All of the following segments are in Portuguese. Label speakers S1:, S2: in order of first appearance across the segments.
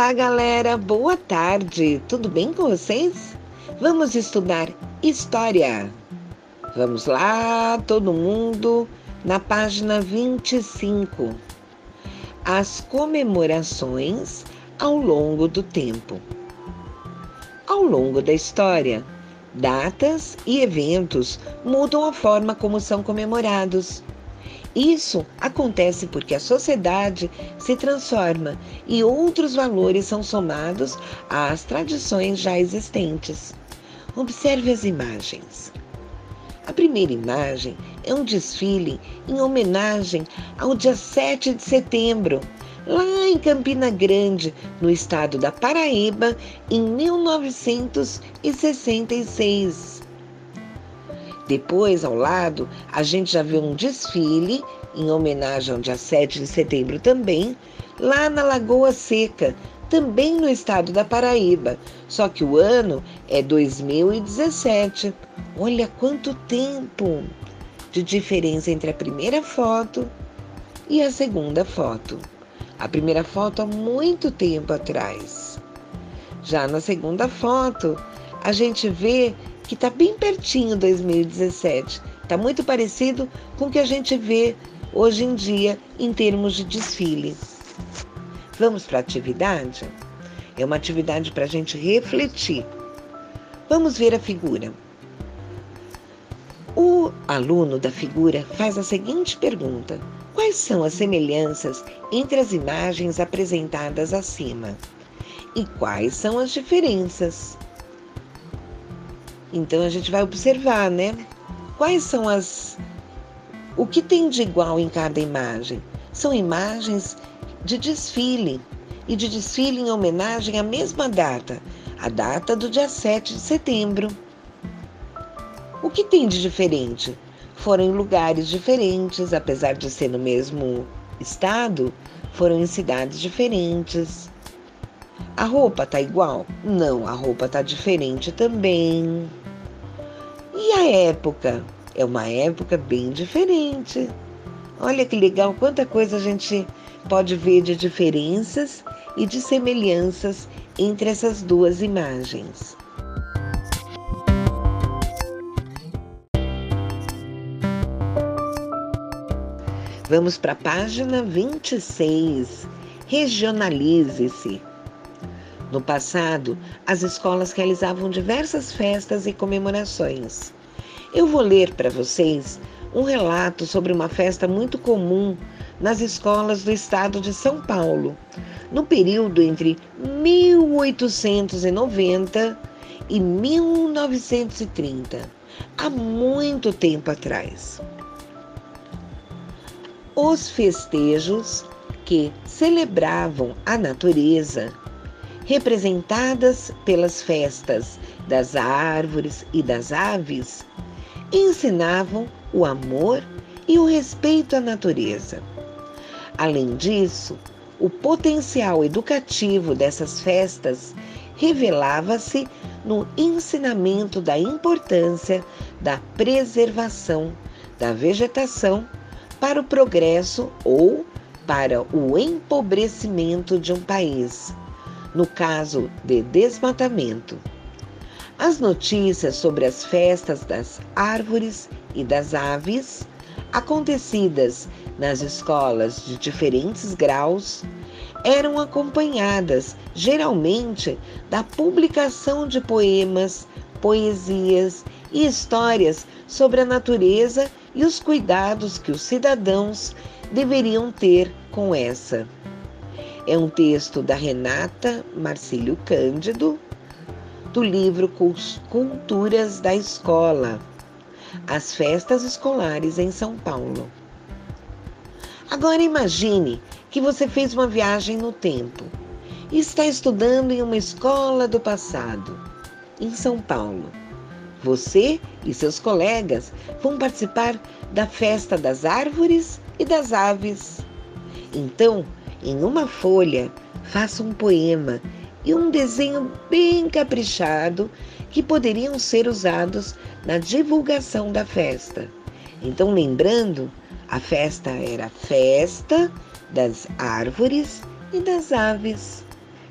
S1: Olá, galera, boa tarde, tudo bem com vocês? Vamos estudar História. Vamos lá, todo mundo, na página 25. As comemorações ao longo do tempo. Ao longo da história, datas e eventos mudam a forma como são comemorados. Isso acontece porque a sociedade se transforma e outros valores são somados às tradições já existentes. Observe as imagens. A primeira imagem é um desfile em homenagem ao dia 7 de setembro, lá em Campina Grande, no estado da Paraíba, em 1966. Depois, ao lado, a gente já vê um desfile em homenagem ao dia 7 de setembro também, lá na Lagoa Seca, também no estado da Paraíba. Só que o ano é 2017. Olha quanto tempo de diferença entre a primeira foto e a segunda foto. A primeira foto há muito tempo atrás. Já na segunda foto, a gente vê que está bem pertinho 2017. Está muito parecido com o que a gente vê hoje em dia em termos de desfile. Vamos para a atividade? É uma atividade para a gente refletir. Vamos ver a figura. O aluno da figura faz a seguinte pergunta: Quais são as semelhanças entre as imagens apresentadas acima? E quais são as diferenças? Então a gente vai observar, né? Quais são as. O que tem de igual em cada imagem? São imagens de desfile e de desfile em homenagem à mesma data, a data do dia 7 de setembro. O que tem de diferente? Foram em lugares diferentes, apesar de ser no mesmo estado, foram em cidades diferentes. A roupa tá igual? Não, a roupa tá diferente também. E a época? É uma época bem diferente. Olha que legal, quanta coisa a gente pode ver de diferenças e de semelhanças entre essas duas imagens. Vamos para a página 26. Regionalize-se. No passado, as escolas realizavam diversas festas e comemorações. Eu vou ler para vocês um relato sobre uma festa muito comum nas escolas do estado de São Paulo, no período entre 1890 e 1930, há muito tempo atrás. Os festejos que celebravam a natureza representadas pelas festas das árvores e das aves, ensinavam o amor e o respeito à natureza. Além disso, o potencial educativo dessas festas revelava-se no ensinamento da importância da preservação da vegetação para o progresso ou para o empobrecimento de um país, no caso de desmatamento. As notícias sobre as festas das árvores e das aves, acontecidas nas escolas de diferentes graus, eram acompanhadas geralmente da publicação de poemas, poesias e histórias sobre a natureza e os cuidados que os cidadãos deveriam ter com essa. É um texto da Renata Marcílio Cândido, do livro Culturas da Escola, As Festas Escolares em São Paulo. Agora imagine que você fez uma viagem no tempo e está estudando em uma escola do passado, em São Paulo. Você e seus colegas vão participar da festa das árvores e das aves. Então, em uma folha, faça um poema e um desenho bem caprichado que poderiam ser usados na divulgação da festa. Então, lembrando, a festa era festa das árvores e das aves.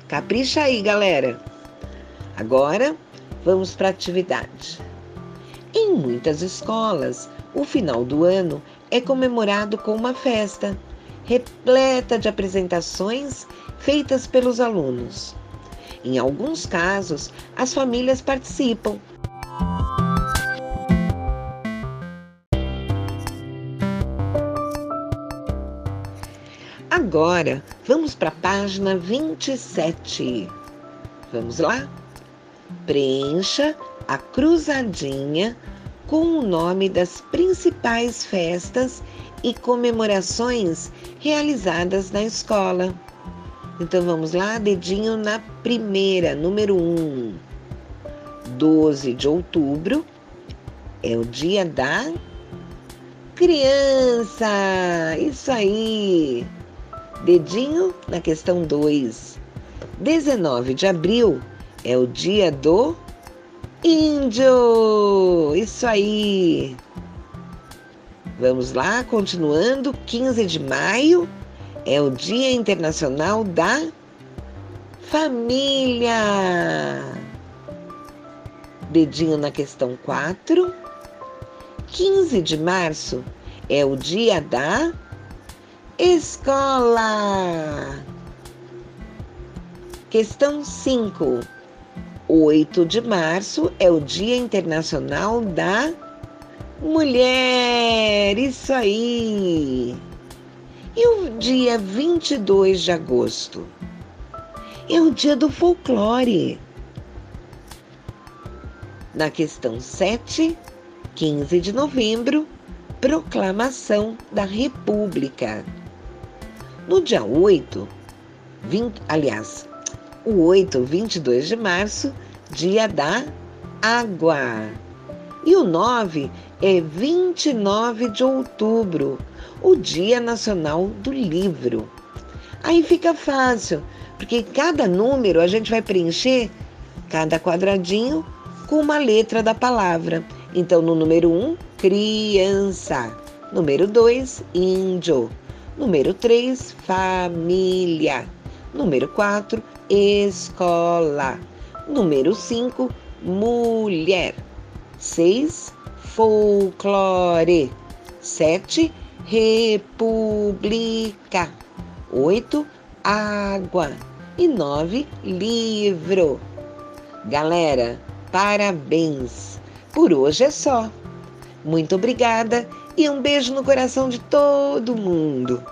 S1: Capricha aí, galera. Agora, vamos para a atividade. Em muitas escolas, o final do ano é comemorado com uma festa repleta de apresentações feitas pelos alunos. Em alguns casos, as famílias participam. Agora, vamos para a página 27. Vamos lá? Preencha a cruzadinha com o nome das principais festas e comemorações realizadas na escola. Então vamos lá, dedinho na primeira, número 1. Um. 12 de outubro é o dia da criança. Isso aí. Dedinho na questão 2. 19 de abril é o dia do índio. Isso aí. Vamos lá, continuando. 15 de maio é o Dia Internacional da Família. Dedinho na questão 4. 15 de março é o Dia da Escola. Questão 5. 8 de março é o Dia Internacional da Mulher, isso aí! E o dia 22 de agosto? É o dia do folclore. Na questão 7, 15 de novembro, proclamação da República. No dia 8, 20, aliás, o 8, 22 de março, dia da água. E o 9 é 29 de outubro, o Dia Nacional do Livro. Aí fica fácil, porque cada número a gente vai preencher cada quadradinho com uma letra da palavra. Então, no número 1, um, criança. Número 2, índio. Número 3, família. Número 4, escola. Número 5, mulher. 6, folclore. 7. República. 8. Água. E 9. Livro. Galera, parabéns! Por hoje é só. Muito obrigada e um beijo no coração de todo mundo.